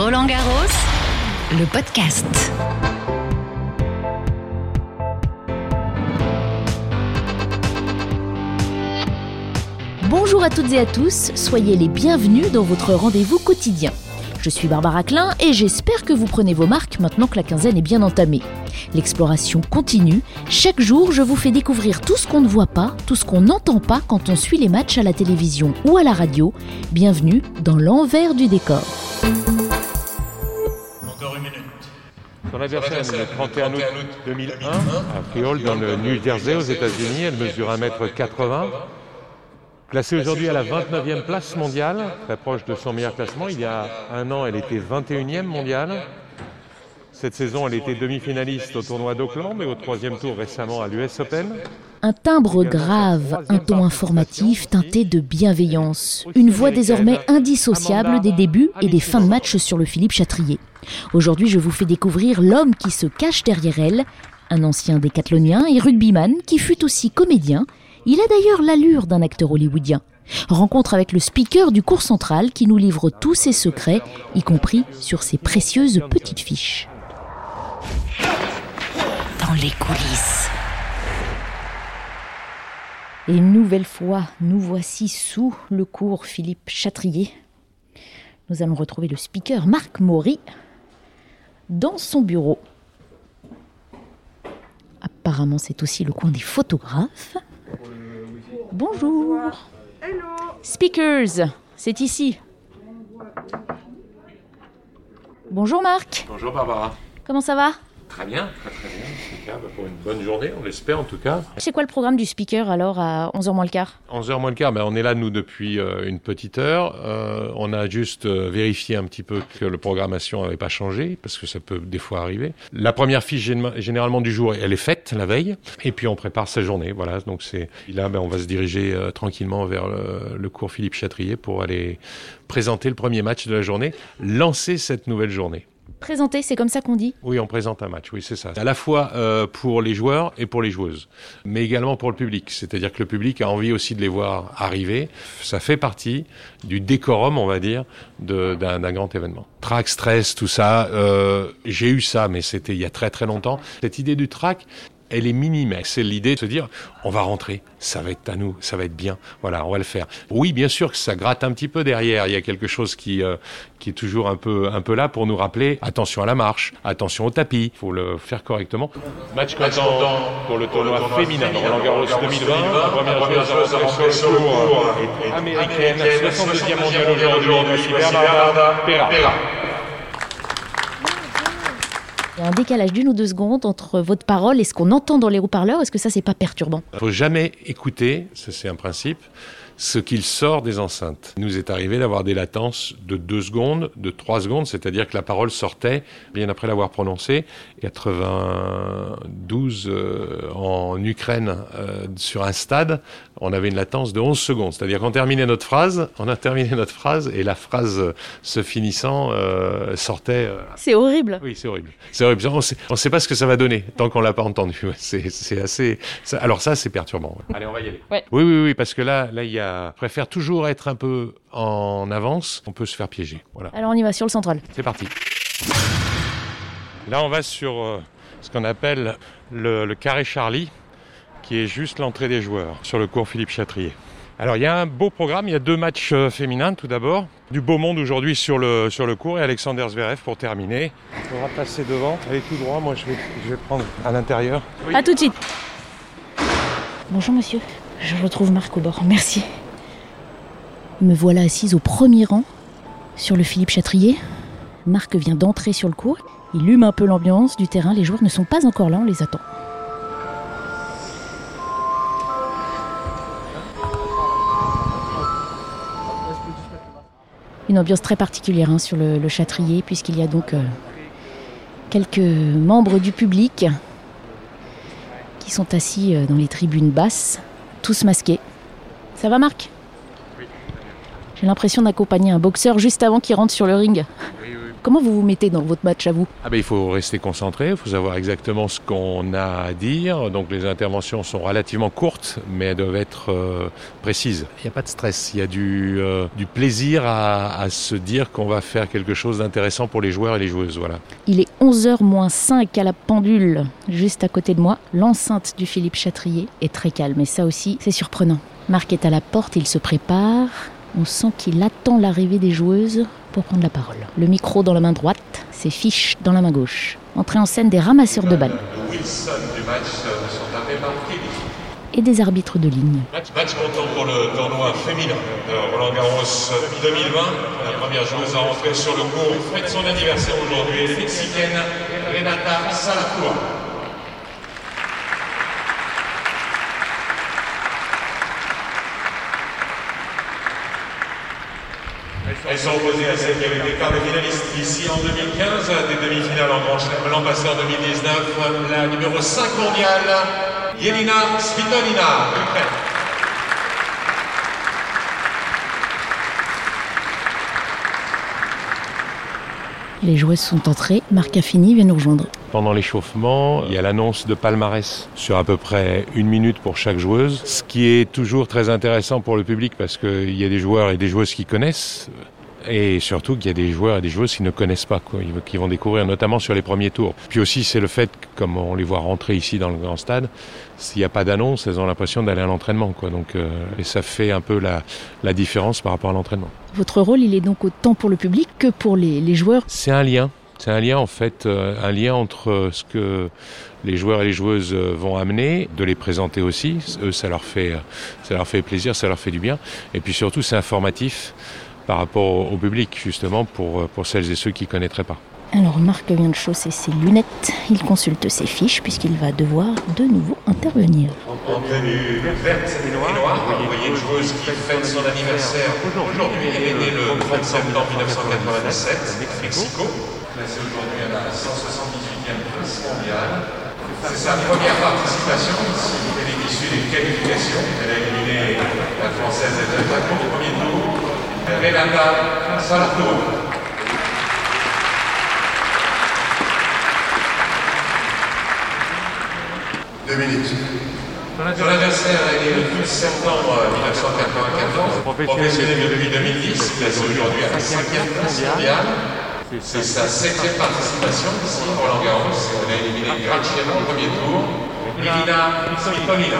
Roland Garros, le podcast. Bonjour à toutes et à tous, soyez les bienvenus dans votre rendez-vous quotidien. Je suis Barbara Klein et j'espère que vous prenez vos marques maintenant que la quinzaine est bien entamée. L'exploration continue. Chaque jour, je vous fais découvrir tout ce qu'on ne voit pas, tout ce qu'on n'entend pas quand on suit les matchs à la télévision ou à la radio. Bienvenue dans l'envers du décor. Son adversaire est le 31 août 2001 à Freehold dans le New Jersey aux États-Unis. Elle mesure 1m80. Classée aujourd'hui à la 29e place mondiale, très proche de son meilleur classement. Il y a un an, elle était 21e mondiale. Cette saison, elle était demi-finaliste au tournoi d'Auckland et au troisième tour récemment à l'US Open. Un timbre grave, un ton informatif teinté de bienveillance. Une voix désormais indissociable des débuts et des fins de match sur le Philippe Chatrier. Aujourd'hui, je vous fais découvrir l'homme qui se cache derrière elle, un ancien décathlonien et rugbyman qui fut aussi comédien. Il a d'ailleurs l'allure d'un acteur hollywoodien. Rencontre avec le speaker du cours central qui nous livre tous ses secrets, y compris sur ses précieuses petites fiches. Dans les coulisses. Et une nouvelle fois, nous voici sous le cours Philippe Chatrier. Nous allons retrouver le speaker Marc Maury dans son bureau. Apparemment, c'est aussi le coin des photographes. Bonjour. Speakers, c'est ici. Bonjour Marc, Bonjour Barbara. comment ça va? Très bien, très très bien. Impeccable pour une bonne journée, on l'espère en tout cas. C'est quoi le programme du speaker alors à 11h moins le quart? 11h moins le quart, ben on est là nous depuis euh, une petite heure. Euh, on a juste euh, vérifié un petit peu que la programmation n'avait pas changé, parce que ça peut des fois arriver. La première fiche gén- généralement du jour, elle est faite la veille, et puis on prépare sa journée. Voilà, donc c'est là, ben, on va se diriger euh, tranquillement vers le, le cours Philippe Chatrier pour aller présenter le premier match de la journée, lancer cette nouvelle journée. Présenter, c'est comme ça qu'on dit Oui, on présente un match, oui, c'est ça. À la fois euh, pour les joueurs et pour les joueuses, mais également pour le public. C'est-à-dire que le public a envie aussi de les voir arriver. Ça fait partie du décorum, on va dire, d'un grand événement. Track, stress, tout ça, euh, j'ai eu ça, mais c'était il y a très très longtemps. Cette idée du track, elle est minime. C'est l'idée de se dire, on va rentrer, ça va être à nous, ça va être bien. Voilà, on va le faire. Oui, bien sûr que ça gratte un petit peu derrière. Il y a quelque chose qui, euh, qui est toujours un peu, un peu là pour nous rappeler, attention à la marche, attention au tapis. Il faut le faire correctement. Match content pour le tournoi féminin de Roland Garros 2020. La première joueuse à rentrer sur le cours américaine, 62e mondiale aujourd'hui, Bernarda Pera. Y a un décalage d'une ou deux secondes entre votre parole et ce qu'on entend dans les haut-parleurs. Est-ce que ça, c'est pas perturbant? Il faut jamais écouter, c'est un principe, ce qu'il sort des enceintes. Il nous est arrivé d'avoir des latences de 2 secondes, de 3 secondes, c'est-à-dire que la parole sortait bien après l'avoir prononcée. 92 euh, en Ukraine euh, sur un stade, on avait une latence de 11 secondes. C'est-à-dire qu'on terminait notre phrase, on a terminé notre phrase et la phrase euh, se finissant euh, sortait. euh, C'est horrible. oui, c'est horrible. C'est horrible. On sait, on sait pas ce que ça va donner tant qu'on l'a pas entendu. C'est, c'est assez. ça- alors ça, c'est perturbant. ouais. Allez, on va y aller. Ouais. Oui, oui, oui, parce que là, là, il y a. Je préfère toujours être un peu en avance. On peut se faire piéger. Voilà. Alors on y va sur le central. C'est parti. Là, on va sur euh, ce qu'on appelle le, le carré Charlie, qui est juste l'entrée des joueurs sur le cours Philippe Chatrier. Alors, il y a un beau programme. Il y a deux matchs euh, féminins, tout d'abord. Du beau monde aujourd'hui sur le, sur le cours et Alexander Zverev pour terminer. Il faudra passer devant. Allez tout droit. Moi, je vais, je vais prendre à l'intérieur. À tout de suite. Bonjour monsieur, je retrouve Marc au bord. Merci. Me voilà assise au premier rang sur le Philippe Chatrier. Marc vient d'entrer sur le cours. Il hume un peu l'ambiance du terrain. Les joueurs ne sont pas encore là, on les attend. Une ambiance très particulière hein, sur le, le Châtrier, puisqu'il y a donc euh, quelques membres du public qui sont assis euh, dans les tribunes basses, tous masqués. Ça va Marc? J'ai l'impression d'accompagner un boxeur juste avant qu'il rentre sur le ring. Comment vous vous mettez dans votre match à vous? Ah ben, Il faut rester concentré, il faut savoir exactement ce qu'on a à dire. Donc les interventions sont relativement courtes, mais elles doivent être euh, précises. Il n'y a pas de stress, il y a du, euh, du plaisir à, à, se dire qu'on va faire quelque chose d'intéressant pour les joueurs et les joueuses. Voilà. Il est 11h moins 5 à la pendule, juste à côté de moi. L'enceinte du Philippe Chatrier est très calme et ça aussi, c'est surprenant. Marc est à la porte, il se prépare. On sent qu'il attend l'arrivée des joueuses pour prendre la parole. Le micro dans la main droite, ses fiches dans la main gauche. Entrée en scène des ramasseurs de balles. Et des arbitres de ligne. Match comptant pour le tournoi féminin de Roland Garros 2020. La première joueuse à rentrer sur le court fête son anniversaire aujourd'hui, mexicaine Renata Salacour. Elles sont opposées à celles qui avaient été quarts de finalistes ici en 2015, des demi-finales en Grand Chelem l'an passé en 2019, la numéro 5 mondiale, Yelina Svitolina. Les joueuses sont entrées, Marc Affini vient nous rejoindre. Pendant l'échauffement, il y a l'annonce de palmarès sur à peu près une minute pour chaque joueuse, ce qui est toujours très intéressant pour le public parce qu'il y a des joueurs et des joueuses qui connaissent et surtout qu'il y a des joueurs et des joueuses qui ne connaissent pas, quoi, qui vont découvrir notamment sur les premiers tours. Puis aussi c'est le fait, comme on les voit rentrer ici dans le grand stade, s'il n'y a pas d'annonce, elles ont l'impression d'aller à l'entraînement, quoi. Donc euh, et ça fait un peu la, la différence par rapport à l'entraînement. Votre rôle, il est donc autant pour le public que pour les, les joueurs. C'est un lien. C'est un lien en fait, euh, un lien entre ce que les joueurs et les joueuses vont amener, de les présenter aussi. Eux, ça leur fait, ça leur fait plaisir, ça leur fait du bien. Et puis surtout, c'est informatif par rapport au public, justement, pour, pour celles et ceux qui ne connaîtraient pas. Alors Marc vient de chausser ses lunettes, il consulte ses fiches puisqu'il va devoir de nouveau intervenir. En tenue verte et noire, vous voyez une joueuse qui fête son anniversaire aujourd'hui. Elle est née le 30 septembre 1997, Mexico. Classée aujourd'hui à la 178e place mondiale. C'est sa première participation ici. Elle est issue des qualifications. Elle a éliminé la française Edith Lacombe au premier tour. Renata Salatour. Deux minutes. Son anniversaire est le 12 septembre 1994, professionnel depuis 2010, classé aujourd'hui à la 5e place mondiale. C'est sa septième participation ici à Roland Garros. Elle a éliminé Graciano au premier tour. Elina Svitolina.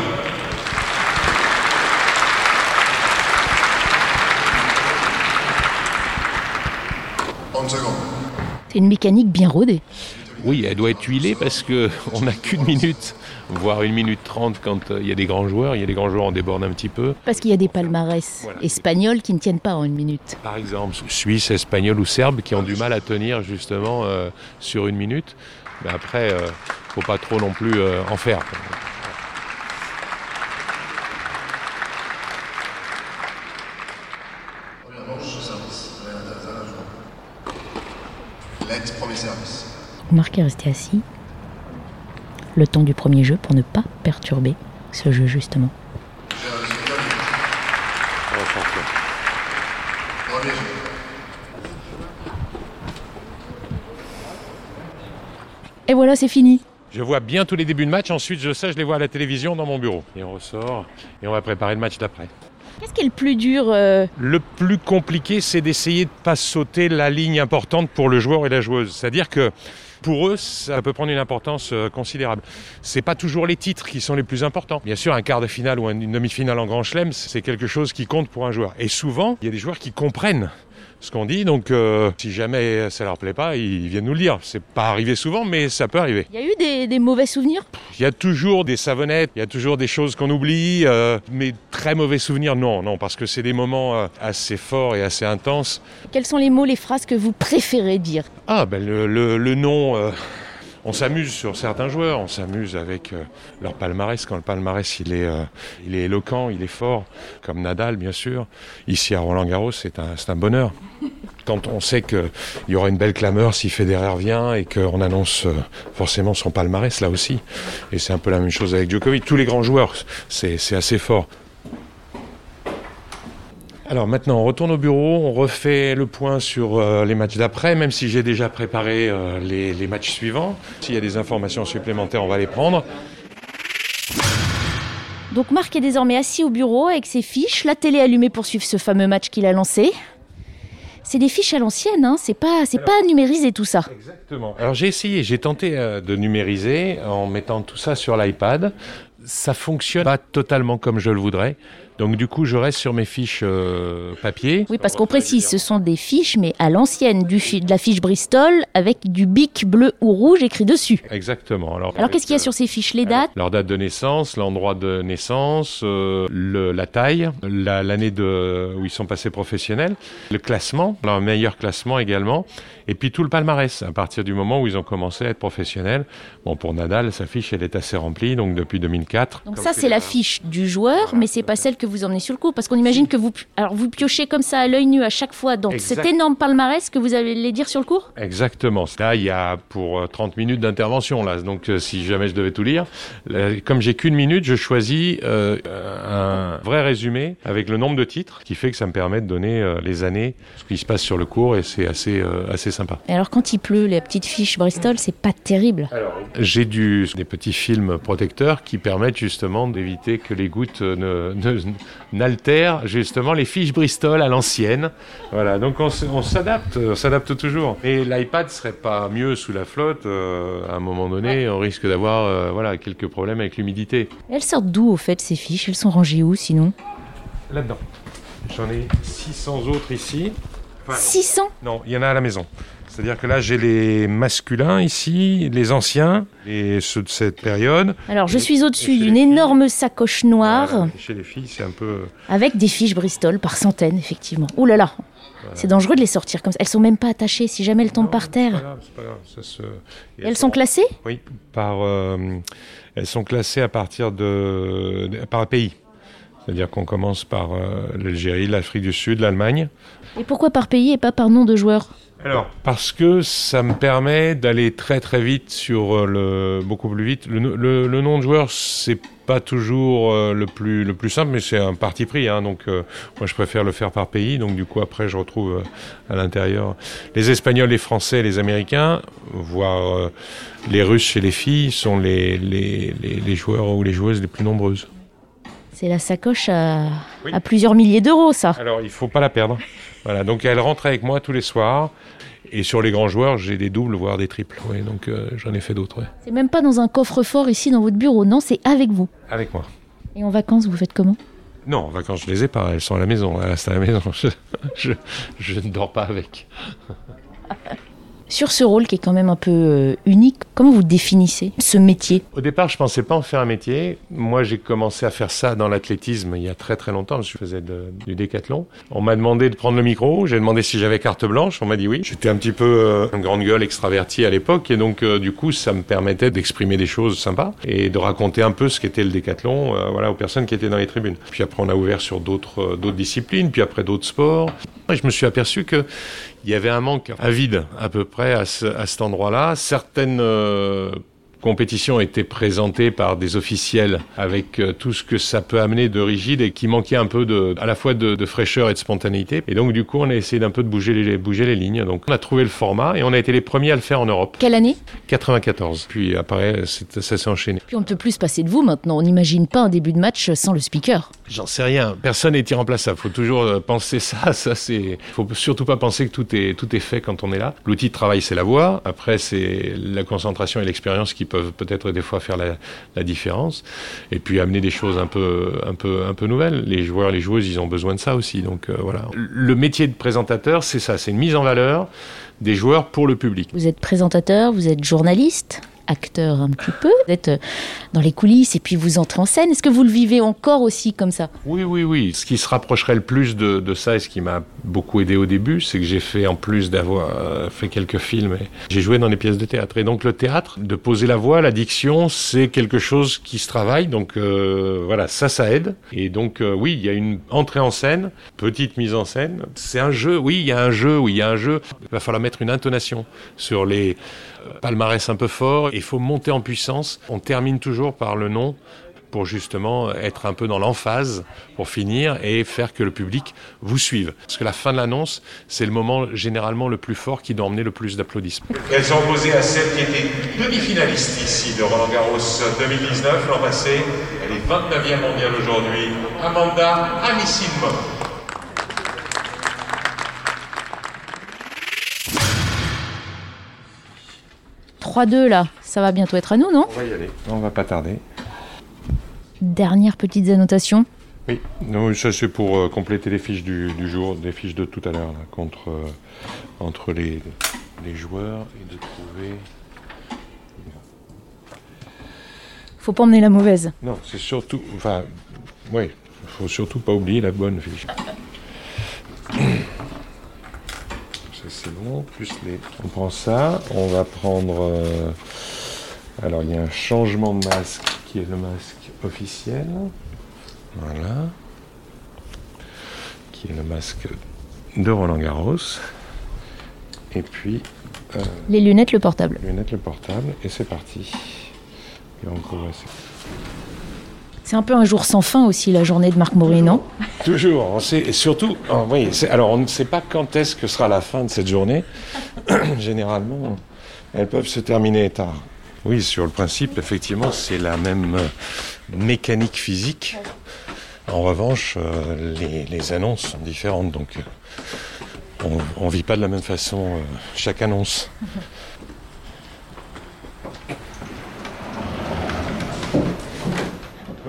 C'est une mécanique bien rodée. Oui, elle doit être huilée parce qu'on n'a qu'une minute, voire une minute trente quand il y a des grands joueurs. Il y a des grands joueurs, on déborde un petit peu. Parce qu'il y a des palmarès voilà. espagnols qui ne tiennent pas en une minute. Par exemple, Suisse, Espagnol ou Serbe qui ont du mal à tenir justement euh, sur une minute. Mais après, il euh, ne faut pas trop non plus euh, en faire. Marc est resté assis le temps du premier jeu pour ne pas perturber ce jeu justement. Et voilà, c'est fini. Je vois bien tous les débuts de match, ensuite je sais, je les vois à la télévision dans mon bureau. Et on ressort et on va préparer le match d'après. Qu'est-ce qui est le plus dur euh... Le plus compliqué, c'est d'essayer de ne pas sauter la ligne importante pour le joueur et la joueuse. C'est-à-dire que pour eux, ça peut prendre une importance euh, considérable. C'est pas toujours les titres qui sont les plus importants. Bien sûr, un quart de finale ou une demi-finale en Grand Chelem, c'est quelque chose qui compte pour un joueur. Et souvent, il y a des joueurs qui comprennent ce qu'on dit. Donc, euh, si jamais ça leur plaît pas, ils viennent nous le dire. C'est pas arrivé souvent, mais ça peut arriver. Il y a eu des, des mauvais souvenirs? Il y a toujours des savonnettes, il y a toujours des choses qu'on oublie, euh, mais très mauvais souvenirs, non, non, parce que c'est des moments euh, assez forts et assez intenses. Quels sont les mots, les phrases que vous préférez dire? Ah, ben le, le, le nom. On s'amuse sur certains joueurs, on s'amuse avec euh, leur palmarès. Quand le palmarès il est, euh, il est éloquent, il est fort, comme Nadal bien sûr. Ici à Roland Garros, c'est un, un bonheur. Quand on sait qu'il y aura une belle clameur si Federer vient et qu'on annonce euh, forcément son palmarès là aussi. Et c'est un peu la même chose avec Djokovic. Tous les grands joueurs, c'est assez fort. Alors maintenant, on retourne au bureau, on refait le point sur euh, les matchs d'après, même si j'ai déjà préparé euh, les, les matchs suivants. S'il y a des informations supplémentaires, on va les prendre. Donc Marc est désormais assis au bureau avec ses fiches, la télé allumée pour suivre ce fameux match qu'il a lancé. C'est des fiches à l'ancienne, hein c'est pas, c'est pas numérisé tout ça. Exactement. Alors j'ai essayé, j'ai tenté euh, de numériser en mettant tout ça sur l'iPad. Ça fonctionne pas totalement comme je le voudrais. Donc du coup, je reste sur mes fiches euh, papier. Oui, parce qu'on précise, ce sont des fiches, mais à l'ancienne, de la fiche Bristol avec du bic bleu ou rouge écrit dessus. Exactement. Alors, Alors qu'est-ce qu'il y a sur ces fiches Les dates? Leur date de naissance, l'endroit de naissance, euh, le- la taille, la- l'année où ils sont passés professionnels, le classement, leur meilleur classement également, et puis tout le palmarès à partir du moment où ils ont commencé à être professionnels. Bon, pour Nadal, sa fiche elle est assez remplie, donc depuis 2004. Donc ça, c'est la fiche du joueur, mais c'est pas celle que vous emmenez sur le cours, parce qu'on imagine que vous, alors vous piochez comme ça à l'œil nu à chaque fois dans Exact. cet énorme palmarès que vous allez les dire sur le cours? Exactement. Là, il y a pour euh, 30 minutes d'intervention. Là, donc euh, si jamais je devais tout lire, là, comme j'ai qu'une minute, je choisis euh, un vrai résumé avec le nombre de titres, qui fait que ça me permet de donner euh, les années, ce qui se passe sur le cours, et c'est assez euh, assez sympa. Et alors quand il pleut, les petites fiches Bristol, c'est pas terrible. J'ai du, des petits films protecteurs qui permettent justement d'éviter que les gouttes n'altèrent justement les fiches Bristol à l'ancienne. Voilà, donc on s'adapte, on s'adapte toujours. Et l'iPad serait pas mieux sous la flotte. euh, à un moment donné, on risque d'avoir euh, voilà quelques problèmes avec l'humidité. Elles sortent d'où au fait ces fiches? Elles sont rangées où sinon? Là-dedans, j'en ai 600 autres ici. Enfin, 600 Non, il y en a à la maison. C'est-à-dire que là, j'ai les masculins ici, les anciens, et ceux de cette période. Alors je suis au-dessus d'une énorme sacoche noire Voilà. Chez les filles, c'est un peu. avec des fiches Bristol par centaines, effectivement. Ouh là là C'est dangereux de les sortir comme ça. Elles sont même pas attachées si jamais elles tombent Non, par C'est pas terre. grave, pas grave. Ça se... elles sont classées Oui, par. euh, elles sont classées à partir de- par pays. C'est-à-dire qu'on commence par euh, l'Algérie, l'Afrique du Sud, l'Allemagne. Et pourquoi par pays et pas par nom de joueur? Alors, parce que ça me permet d'aller très très vite sur euh, le beaucoup plus vite. Le, le- le nom de joueur, c'est pas toujours euh, le plus le plus simple, mais c'est un parti pris. hein. donc, euh, moi, je préfère le faire par pays. Donc, du coup, après, je retrouve euh, à l'intérieur les Espagnols, les Français, les Américains, voire les Russes chez les filles sont les, les, les, les joueurs ou les joueuses les plus nombreuses. C'est la sacoche à, Oui. à plusieurs milliers d'euros, ça. Alors, il faut pas la perdre. Voilà, donc elle rentre avec moi tous les soirs. Et sur les grands joueurs, j'ai des doubles, voire des triples. Oui, donc euh, j'en ai fait d'autres. ouais. C'est même pas dans un coffre-fort ici dans votre bureau, non, c'est avec vous. Avec moi. Et en vacances, vous faites comment? Non, en vacances, je les ai pas. Elles sont à la maison. Elles restent à la maison. Je, je, je ne dors pas avec. Sur ce rôle qui est quand même un peu euh, unique, comment vous définissez ce métier? Au départ, je pensais pas en faire un métier. Moi, j'ai commencé à faire ça dans l'athlétisme il y a très très longtemps. Je faisais du décathlon. On m'a demandé de prendre le micro. J'ai demandé si j'avais carte blanche. On m'a dit oui. J'étais un petit peu euh, une grande gueule extraverti à l'époque. Et donc, euh, du coup, ça me permettait d'exprimer des choses sympas et de raconter un peu ce qu'était le décathlon voilà, aux personnes qui étaient dans les tribunes. Puis après, on a ouvert sur d'autres disciplines, puis après d'autres sports. Je me suis aperçu que il y avait un manque, un vide à peu près à, à cet endroit-là. Certaines compétitions étaient présentées par des officiels avec euh, tout ce que ça peut amener de rigide et qui manquait un peu de, à la fois de, de fraîcheur et de spontanéité. Et donc du coup, on a essayé d'un peu de bouger les, bouger les lignes. Donc on a trouvé le format et on a été les premiers à le faire en Europe. Quelle année? 94. Puis après, ça s'est enchaîné. Puis on ne peut plus se passer de vous maintenant. On n'imagine pas un début de match sans le speaker. J'en sais rien. Personne n'est irremplaçable. Faut toujours euh, penser ça. Ça c'est. Faut surtout pas penser que tout est tout est fait quand on est là. L'outil de travail c'est la voix. Après c'est la concentration et l'expérience qui peuvent peut-être des fois faire la, différence. Et puis amener des choses un peu un peu un peu nouvelles. Les joueurs, les joueuses, ils ont besoin de ça aussi. Donc euh, voilà. Le métier de présentateur, c'est ça. C'est une mise en valeur des joueurs pour le public. Vous êtes présentateur, vous êtes journaliste, acteur un petit peu. Vous êtes euh, dans les coulisses et puis vous entrez en scène. Est-ce que vous le vivez encore aussi comme ça? Oui, oui, oui. Ce qui se rapprocherait le plus de, ça et ce qui m'a beaucoup aidé au début, c'est que j'ai fait, en plus d'avoir euh, fait quelques films, j'ai joué dans des pièces de théâtre. Et donc le théâtre, de poser la voix, la diction, c'est quelque chose qui se travaille. Donc euh, voilà, ça, ça aide. Et donc oui, il y a une entrée en scène, petite mise en scène. C'est un jeu, oui, il y a un jeu, oui, il y a un jeu. Il va falloir mettre une intonation sur les palmarès un peu forts. Il faut monter en puissance. On termine toujours par le nom pour justement être un peu dans l'emphase pour finir et faire que le public vous suive. Parce que la fin de l'annonce, c'est le moment généralement le plus fort qui doit emmener le plus d'applaudissements. Elles sont opposées à celle qui était demi-finaliste ici de Roland Garros 2019 l'an passé. Elle est 29e mondiale aujourd'hui, Amanda Anisimov. 3-2 là, ça va bientôt être à nous, non On va y aller, on va pas tarder. Dernière petite annotation. Oui, non, ça c'est pour euh, compléter les fiches du, du jour, des fiches de tout à l'heure, contre, euh, entre les, les joueurs et de trouver. Faut pas emmener la mauvaise. Non, c'est surtout. Enfin, oui, il faut surtout pas oublier la bonne fiche. Ça c'est bon, plus les. On prend ça, on va prendre. euh, Alors il y a un changement de masque qui est le masque officiel. Voilà. Qui est le masque de Roland Garros. Et puis, euh, Les lunettes, le portable. lunettes le portable, et c'est parti. Et on. C'est un peu un jour sans fin aussi, la journée de Marc Maury, non? Toujours, on sait, et surtout, oh, oui, alors on ne sait pas quand est-ce que sera la fin de cette journée. Généralement, elles peuvent se terminer tard. Oui, sur le principe, effectivement, c'est la même euh, mécanique physique. En revanche, euh, les, les annonces sont différentes, donc euh, on ne vit pas de la même façon euh, chaque annonce.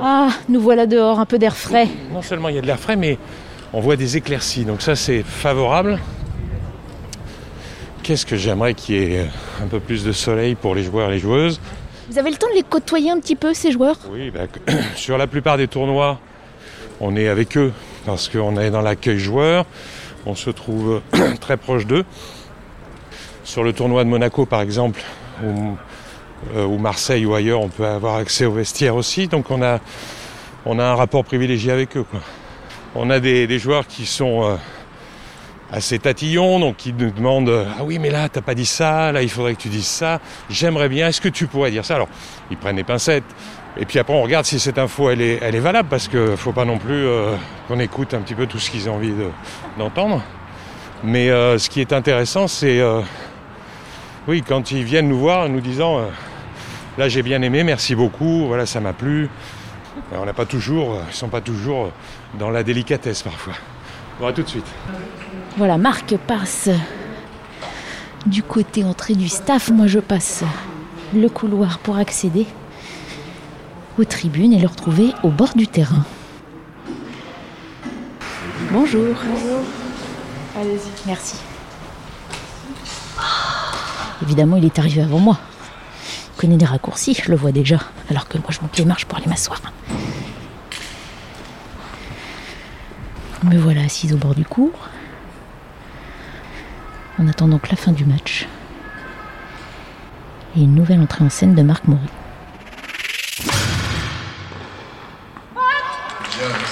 Ah, nous voilà dehors, un peu d'air frais. Non seulement il y a de l'air frais, mais on voit des éclaircies. Donc ça, c'est favorable. Qu'est-ce que j'aimerais qu'il y ait un peu plus de soleil pour les joueurs et les joueuses? Vous avez le temps de les côtoyer un petit peu, ces joueurs? Oui, bah, sur la plupart des tournois, on est avec eux parce qu'on est dans l'accueil joueur. On se trouve très proche d'eux. Sur le tournoi de Monaco, par exemple, euh, ou Marseille ou ailleurs, on peut avoir accès aux vestiaires aussi. Donc on a, on a un rapport privilégié avec eux. quoi. On a des, des joueurs qui sont euh, assez tatillons, donc qui nous demandent euh, Ah oui, mais là, t'as pas dit ça, là, il faudrait que tu dises ça. J'aimerais bien, est-ce que tu pourrais dire ça? Alors, ils prennent les pincettes. Et puis après, on regarde si cette info, elle est, elle est valable, parce qu'il ne faut pas non plus qu'on écoute un petit peu tout ce qu'ils ont envie de- d'entendre. Mais ce qui est intéressant, c'est, oui, quand ils viennent nous voir nous disant, là, j'ai bien aimé, merci beaucoup, voilà, ça m'a plu. Ben, on n'a pas toujours, euh, ils sont pas toujours euh, dans la délicatesse parfois. Bon, à tout de suite. Voilà, Marc passe du côté entrée du staff. Moi, je passe le couloir pour accéder aux tribunes et le retrouver au bord du terrain. Bonjour. Bonjour. Allez-y. Merci. Évidemment, il est arrivé avant moi. Connaît des raccourcis, je le vois déjà. Alors que moi, je monte les marches pour aller m'asseoir. Me voilà assise au bord du cours, en attendant que la fin du match. Et une nouvelle entrée en scène de Marc Maury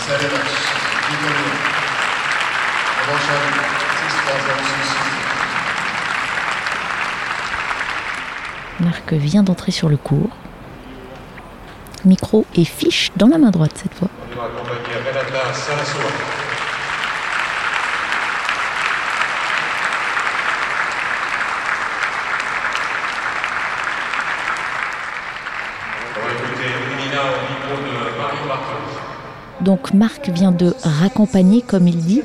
ça les matchs. Victorien. Revanche à vous. 6-3-0 Marc vient d'entrer sur le cours. Micro et fiche dans la main droite cette fois. Donc Marc vient de raccompagner, comme il dit,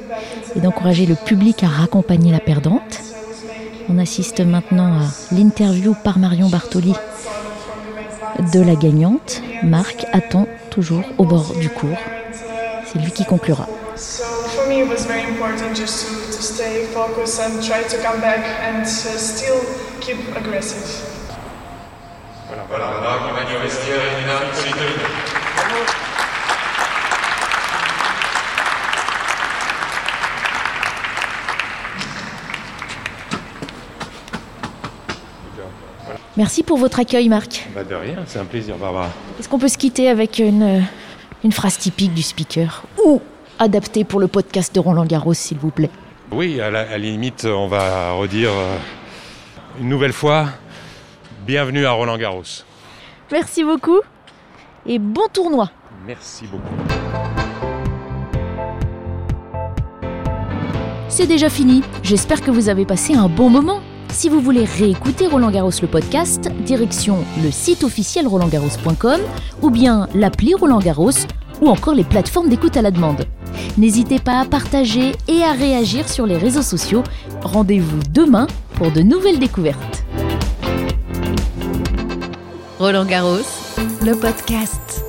et d'encourager le public à raccompagner la perdante. On assiste maintenant à l'interview par Marion Bartoli de la gagnante. Marc attend toujours au bord du cours. C'est lui qui conclura. So for me, it was very important just to, to stay focused and try to come back and uh, still keep aggressive. Voilà, Merci pour votre accueil, Marc. Bah de rien, c'est un plaisir, Barbara. Est-ce qu'on peut se quitter avec une, une phrase typique du speaker ou adaptée pour le podcast de Roland Garros, s'il vous plaît? Oui, à la, à la limite, on va redire euh, une nouvelle fois, bienvenue à Roland Garros. Merci beaucoup et bon tournoi. Merci beaucoup. C'est déjà fini. J'espère que vous avez passé un bon moment. Si vous voulez réécouter Roland Garros le podcast, direction le site officiel rolandgarros.com ou bien l'appli Roland Garros ou encore les plateformes d'écoute à la demande. N'hésitez pas à partager et à réagir sur les réseaux sociaux. Rendez-vous demain pour de nouvelles découvertes. Roland Garros, le podcast.